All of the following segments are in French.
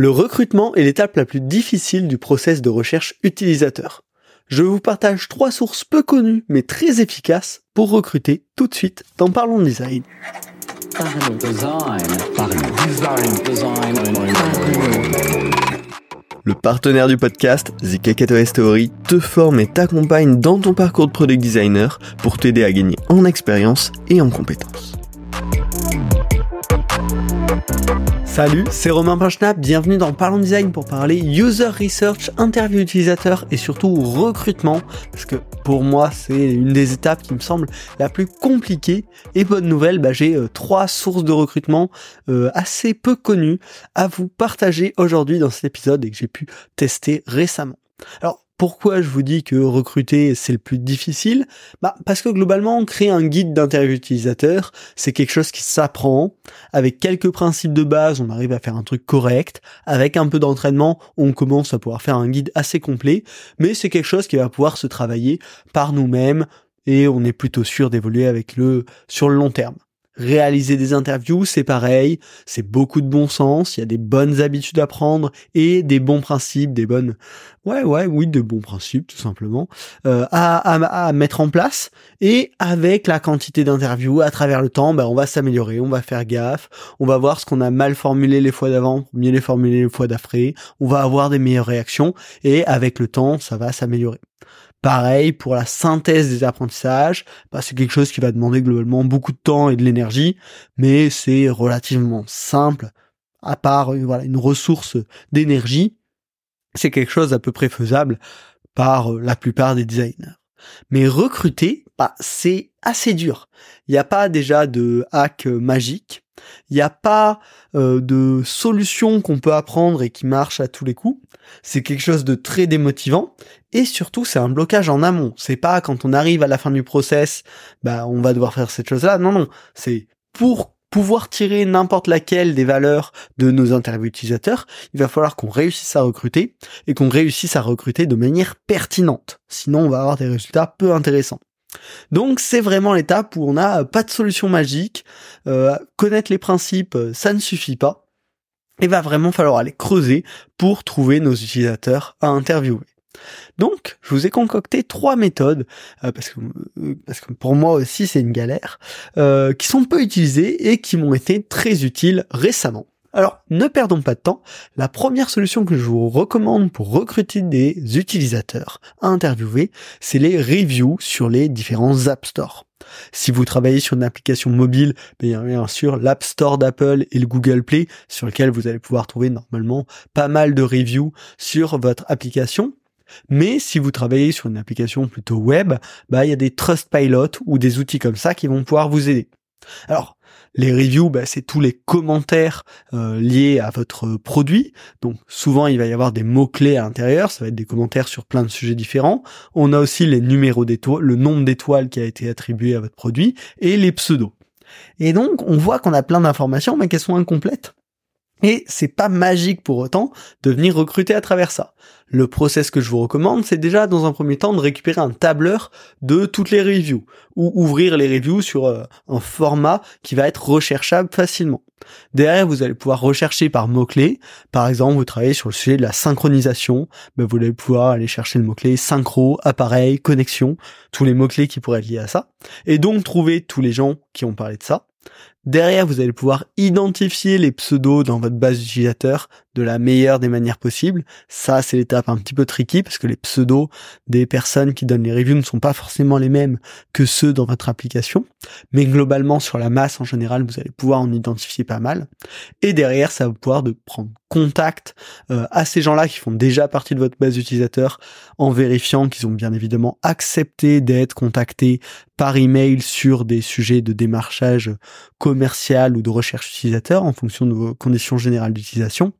Le recrutement est l'étape la plus difficile du process de recherche utilisateur. Je vous partage trois sources peu connues mais très efficaces pour recruter tout de suite dans Parlons Design. Le partenaire du podcast, The Kakato Story, te forme et t'accompagne dans ton parcours de product designer pour t'aider à gagner en expérience et en compétences. Salut, c'est Romain Pinchnap, bienvenue dans Parlons Design pour parler user research, interview utilisateur et surtout recrutement, parce que pour moi c'est une des étapes qui me semble la plus compliquée. Et bonne nouvelle, bah, j'ai euh, trois sources de recrutement euh, assez peu connues à vous partager aujourd'hui dans cet épisode et que j'ai pu tester récemment. Alors pourquoi je vous dis que recruter c'est le plus difficile? Bah parce que globalement créer un guide d'interview utilisateur, c'est quelque chose qui s'apprend. Avec quelques principes de base, on arrive à faire un truc correct, avec un peu d'entraînement, on commence à pouvoir faire un guide assez complet, mais c'est quelque chose qui va pouvoir se travailler par nous-mêmes et on est plutôt sûr d'évoluer avec le sur le long terme. Réaliser des interviews, c'est pareil, c'est beaucoup de bon sens, il y a des bonnes habitudes à prendre et des bons principes, des bonnes, ouais, ouais, oui, de bons principes tout simplement euh, à, à, mettre en place. Et avec la quantité d'interviews à travers le temps, ben, on va s'améliorer, on va faire gaffe, on va voir ce qu'on a mal formulé les fois d'avant, mieux les formuler les fois d'après, on va avoir des meilleures réactions et avec le temps, ça va s'améliorer. Pareil pour la synthèse des apprentissages, bah, c'est quelque chose qui va demander globalement beaucoup de temps et de l'énergie, mais c'est relativement simple. À part euh, voilà une ressource d'énergie, c'est quelque chose à peu près faisable par euh, la plupart des designers. Mais recruter, bah, c'est assez dur. Il n'y a pas déjà de hack magique. Il n'y a pas euh, de solution qu'on peut apprendre et qui marche à tous les coups. C'est quelque chose de très démotivant et surtout c'est un blocage en amont. C'est pas quand on arrive à la fin du process, bah on va devoir faire cette chose-là. Non non, c'est pour pouvoir tirer n'importe laquelle des valeurs de nos interviews utilisateurs, il va falloir qu'on réussisse à recruter et qu'on réussisse à recruter de manière pertinente. Sinon, on va avoir des résultats peu intéressants. Donc c'est vraiment l'étape où on n'a pas de solution magique. Euh, connaître les principes, ça ne suffit pas. Il va vraiment falloir aller creuser pour trouver nos utilisateurs à interviewer. Donc, je vous ai concocté trois méthodes, euh, parce, que, parce que pour moi aussi c'est une galère, qui sont peu utilisées et qui m'ont été très utiles récemment. Alors, ne perdons pas de temps. La première solution que je vous recommande pour recruter des utilisateurs à interviewer, c'est les reviews sur les différents App Store. Si vous travaillez sur une application mobile, bien sûr l'App Store d'Apple et le Google Play sur lequel vous allez pouvoir trouver normalement pas mal de reviews sur votre application. Mais si vous travaillez sur une application plutôt web, bah il y a des Trustpilot ou des outils comme ça qui vont pouvoir vous aider. Alors, les reviews, bah, c'est tous les commentaires euh, liés à votre produit. Donc souvent, il va y avoir des mots-clés à l'intérieur. Ça va être des commentaires sur plein de sujets différents. On a aussi les numéros d'étoiles, le nombre d'étoiles qui a été attribué à votre produit et les pseudos. Et donc, on voit qu'on a plein d'informations, mais qu'elles sont incomplètes. Et c'est pas magique pour autant de venir recruter à travers ça. Le process que je vous recommande, c'est déjà dans un premier temps de récupérer un tableur de toutes les reviews ou ouvrir les reviews sur euh, un format qui va être recherchable facilement. Derrière, vous allez pouvoir rechercher par mots-clés. Par exemple, vous travaillez sur le sujet de la synchronisation, ben, vous allez pouvoir aller chercher le mot-clé synchro, appareil, connexion, tous les mots-clés qui pourraient être liés à ça. Et donc trouver tous les gens qui ont parlé de ça. Derrière, vous allez pouvoir identifier les pseudos dans votre base d'utilisateurs de la meilleure des manières possibles. Ça, c'est l'étape un petit peu tricky parce que les pseudos des personnes qui donnent les reviews ne sont pas forcément les mêmes que ceux dans votre application. Mais globalement, sur la masse en général, vous allez pouvoir en identifier pas mal. Et derrière, ça va pouvoir de prendre contact euh, à ces gens-là qui font déjà partie de votre base d'utilisateurs en vérifiant qu'ils ont bien évidemment accepté d'être contactés par email sur des sujets de démarchage commercial ou de recherche utilisateur en fonction de vos conditions générales d'utilisation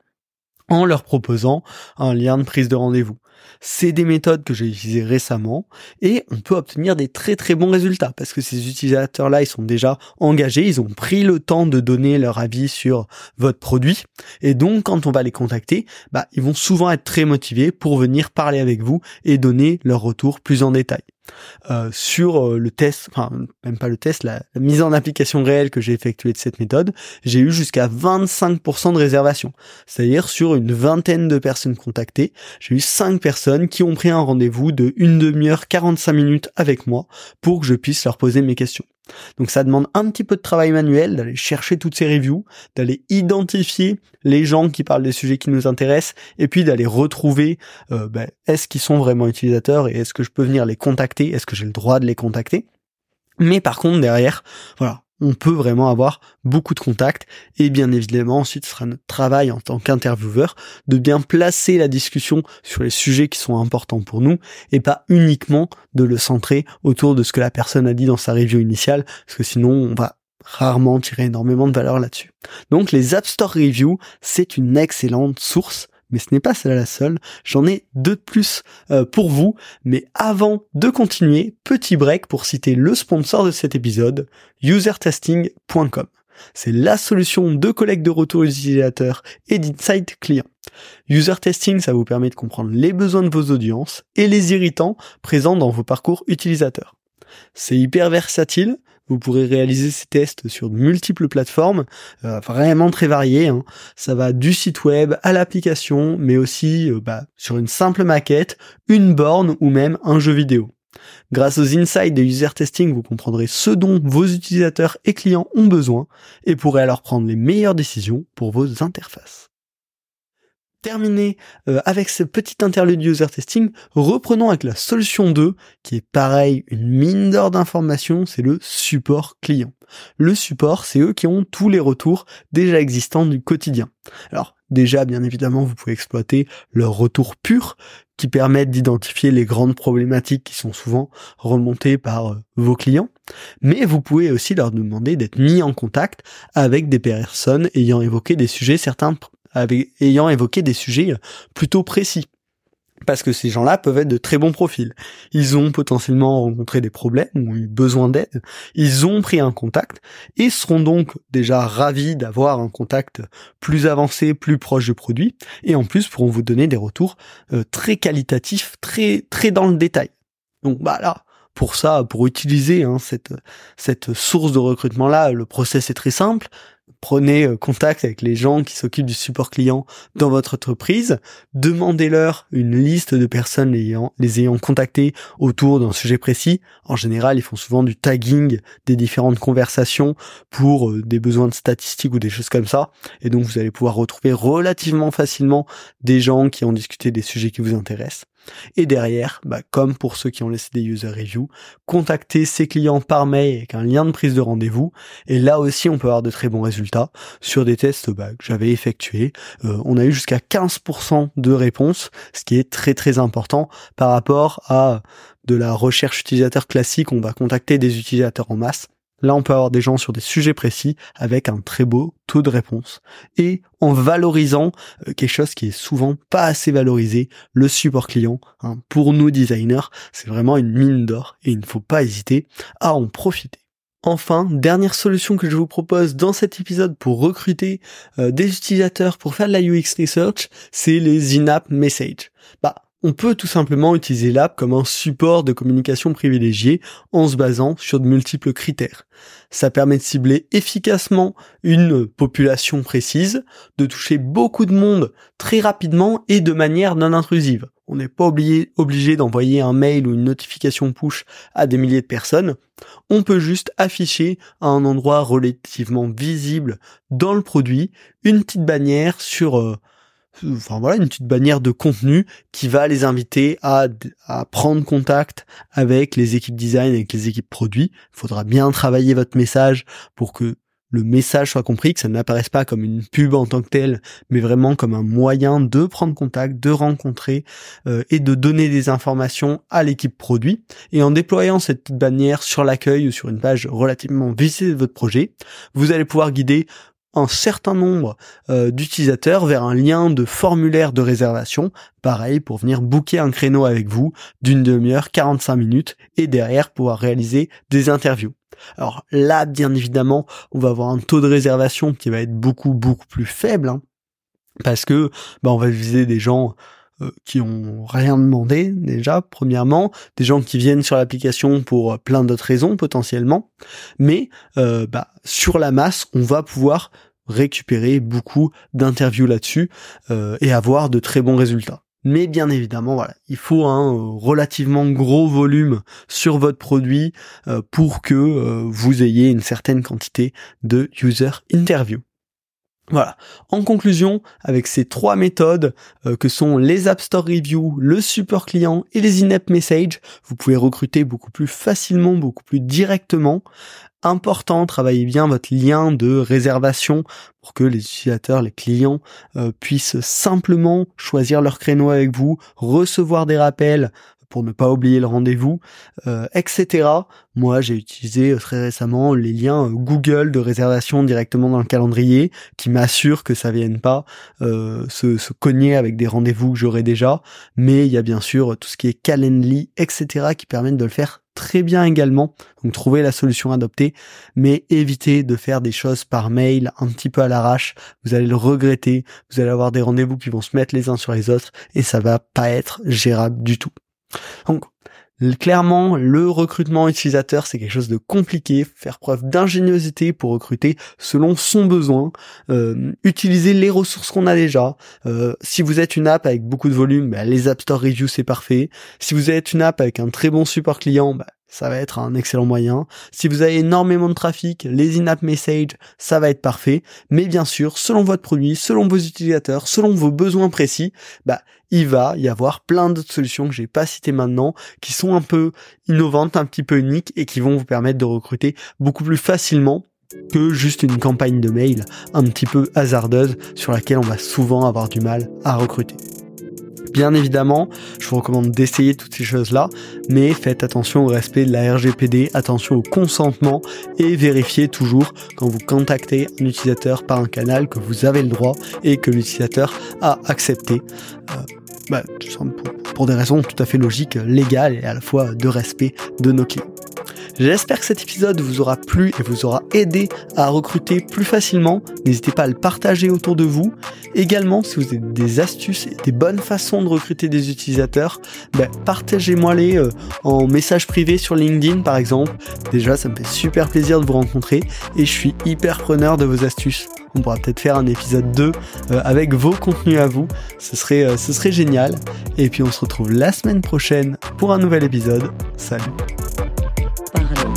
en leur proposant un lien de prise de rendez-vous. C'est des méthodes que j'ai utilisées récemment et on peut obtenir des très très bons résultats parce que ces utilisateurs-là, ils sont déjà engagés, ils ont pris le temps de donner leur avis sur votre produit et donc quand on va les contacter, bah, ils vont souvent être très motivés pour venir parler avec vous et donner leur retour plus en détail. Euh, sur euh, le test, enfin même pas le test, la, mise en application réelle que j'ai effectuée de cette méthode, j'ai eu jusqu'à 25% de réservation. C'est-à-dire sur une vingtaine de personnes contactées, j'ai eu 5 personnes qui ont pris un rendez-vous de une demi-heure, 45 minutes avec moi pour que je puisse leur poser mes questions. Donc ça demande un petit peu de travail manuel, d'aller chercher toutes ces reviews, d'aller identifier les gens qui parlent des sujets qui nous intéressent, et puis d'aller retrouver euh, ben, est-ce qu'ils sont vraiment utilisateurs et est-ce que je peux venir les contacter, est-ce que j'ai le droit de les contacter. Mais par contre derrière, voilà, on peut vraiment avoir beaucoup de contacts et bien évidemment ensuite ce sera notre travail en tant qu'intervieweur de bien placer la discussion sur les sujets qui sont importants pour nous et pas uniquement de le centrer autour de ce que la personne a dit dans sa review initiale parce que sinon on va rarement tirer énormément de valeur là-dessus. Donc les App Store Reviews, c'est une excellente source mais ce n'est pas celle la seule. J'en ai deux de plus euh, pour vous. Mais avant de continuer, petit break pour citer le sponsor de cet épisode, usertesting.com. C'est la solution de collecte de retours utilisateurs et d'insight client. User testing, ça vous permet de comprendre les besoins de vos audiences et les irritants présents dans vos parcours utilisateurs. C'est hyper versatile, vous pourrez réaliser ces tests sur de multiples plateformes, euh, vraiment très variées. Hein. Ça va du site web à l'application, mais aussi euh, bah, sur une simple maquette, une borne ou même un jeu vidéo. Grâce aux insights de user testing, vous comprendrez ce dont vos utilisateurs et clients ont besoin et pourrez alors prendre les meilleures décisions pour vos interfaces terminé euh, avec ce petit interlude user testing, reprenons avec la solution 2, qui est pareil, une mine d'or d'informations, c'est le support client. Le support, c'est eux qui ont tous les retours déjà existants du quotidien. Alors, déjà, bien évidemment, vous pouvez exploiter leurs retours purs, qui permettent d'identifier les grandes problématiques qui sont souvent remontées par euh, vos clients, mais vous pouvez aussi leur demander d'être mis en contact avec des personnes ayant évoqué des sujets certains ayant évoqué des sujets plutôt précis. Parce que ces gens-là peuvent être de très bons profils. Ils ont potentiellement rencontré des problèmes, ont eu besoin d'aide, ils ont pris un contact et seront donc déjà ravis d'avoir un contact plus avancé, plus proche du produit, et en plus pourront vous donner des retours euh, très qualitatifs, très très dans le détail. Donc bah là, pour ça, pour utiliser hein, cette cette source de recrutement là, le process est très simple prenez euh, contact avec les gens qui s'occupent du support client dans votre entreprise, demandez-leur une liste de personnes les ayant, contactés autour d'un sujet précis. En général, ils font souvent du tagging des différentes conversations pour euh, des besoins de statistiques ou des choses comme ça. Et donc, vous allez pouvoir retrouver relativement facilement des gens qui ont discuté des sujets qui vous intéressent. Et derrière, bah, comme pour ceux qui ont laissé des user reviews, contacter ses clients par mail avec un lien de prise de rendez-vous. Et là aussi, on peut avoir de très bons résultats sur des tests bah, que j'avais effectués. Euh, on a eu jusqu'à 15% de réponses, ce qui est très très important par rapport à de la recherche utilisateur classique. On va contacter des utilisateurs en masse. Là, on peut avoir des gens sur des sujets précis avec un très beau taux de réponse et en valorisant euh, quelque chose qui est souvent pas assez valorisé, le support client. Hein. Pour nous designers, c'est vraiment une mine d'or et il ne faut pas hésiter à en profiter. Enfin, dernière solution que je vous propose dans cet épisode pour recruter euh, des utilisateurs pour faire de la UX research, c'est les in-app messages. Bah, on peut tout simplement utiliser l'app comme un support de communication privilégié en se basant sur de multiples critères. Ça permet de cibler efficacement une population précise, de toucher beaucoup de monde très rapidement et de manière non intrusive. On n'est pas obligé, d'envoyer un mail ou une notification push à des milliers de personnes. On peut juste afficher à un endroit relativement visible dans le produit une petite bannière sur euh, enfin voilà, une petite bannière de contenu qui va les inviter à, prendre contact avec les équipes design, avec les équipes produits. Il faudra bien travailler votre message pour que le message soit compris, que ça n'apparaisse pas comme une pub en tant que telle, mais vraiment comme un moyen de prendre contact, de rencontrer euh, et de donner des informations à l'équipe produit. Et en déployant cette bannière sur l'accueil ou sur une page relativement visible de votre projet, vous allez pouvoir guider un certain nombre euh, d'utilisateurs vers un lien de formulaire de réservation, pareil pour venir booker un créneau avec vous d'une demi-heure, 45 minutes, et derrière pouvoir réaliser des interviews. Alors là, bien évidemment, on va avoir un taux de réservation qui va être beaucoup beaucoup plus faible, hein, parce que bah, on va viser des gens qui ont rien demandé déjà, premièrement, des gens qui viennent sur l'application pour plein d'autres raisons potentiellement, mais bah, sur la masse, on va pouvoir récupérer beaucoup d'interviews là-dessus et avoir de très bons résultats. Mais bien évidemment, voilà, il faut un relativement gros volume sur votre produit pour que vous ayez une certaine quantité de user interviews. Voilà. En conclusion, avec ces trois méthodes euh, que sont les App Store Review, le support client et les in-app message, vous pouvez recruter beaucoup plus facilement, beaucoup plus directement. Important, travaillez bien votre lien de réservation pour que les utilisateurs, les clients euh, puissent simplement choisir leur créneau avec vous, recevoir des rappels pour ne pas oublier le rendez-vous, euh, etc. Moi, j'ai utilisé euh, très récemment les liens euh, Google de réservation directement dans le calendrier, qui m'assure que ça vienne pas se, cogner avec des rendez-vous que j'aurai déjà. Mais il y a bien sûr tout ce qui est Calendly, etc. qui permettent de le faire très bien également. Donc trouver la solution adoptée, mais évitez de faire des choses par mail un petit peu à l'arrache. Vous allez le regretter. Vous allez avoir des rendez-vous qui vont se mettre les uns sur les autres et ça va pas être gérable du tout. Donc, clairement, le recrutement utilisateur, c'est quelque chose de compliqué. Faire preuve d'ingéniosité pour recruter selon son besoin. Euh, utiliser les ressources qu'on a déjà. Euh, si vous êtes une app avec beaucoup de volume, bah, les App Store Reviews, c'est parfait. Si vous êtes une app avec un très bon support client, bah, ça va être un excellent moyen. Si vous avez énormément de trafic, les in-app messages, ça va être parfait. Mais bien sûr, selon votre produit, selon vos utilisateurs, selon vos besoins précis, bah, il va y avoir plein d'autres solutions que j'ai pas citées maintenant, qui sont un peu innovantes, un petit peu uniques et qui vont vous permettre de recruter beaucoup plus facilement que juste une campagne de mail un petit peu hasardeuse sur laquelle on va souvent avoir du mal à recruter. Bien évidemment, je vous recommande d'essayer toutes ces choses-là, mais faites attention au respect de la RGPD, attention au consentement et vérifiez toujours quand vous contactez un utilisateur par un canal que vous avez le droit et que l'utilisateur a accepté. Euh, bah, pour des raisons tout à fait logiques, légales et à la fois de respect de nos clients. J'espère que cet épisode vous aura plu et vous aura aidé à recruter plus facilement. N'hésitez pas à le partager autour de vous. Également, si vous avez des astuces et des bonnes façons de recruter des utilisateurs, ben, partagez-moi-les euh, en message privé sur LinkedIn par exemple. Déjà, ça me fait super plaisir de vous rencontrer et je suis hyper preneur de vos astuces. On pourra peut-être faire un épisode 2 euh, avec vos contenus à vous. Ce serait, euh, ce serait génial. Et puis on se retrouve la semaine prochaine pour un nouvel épisode. Salut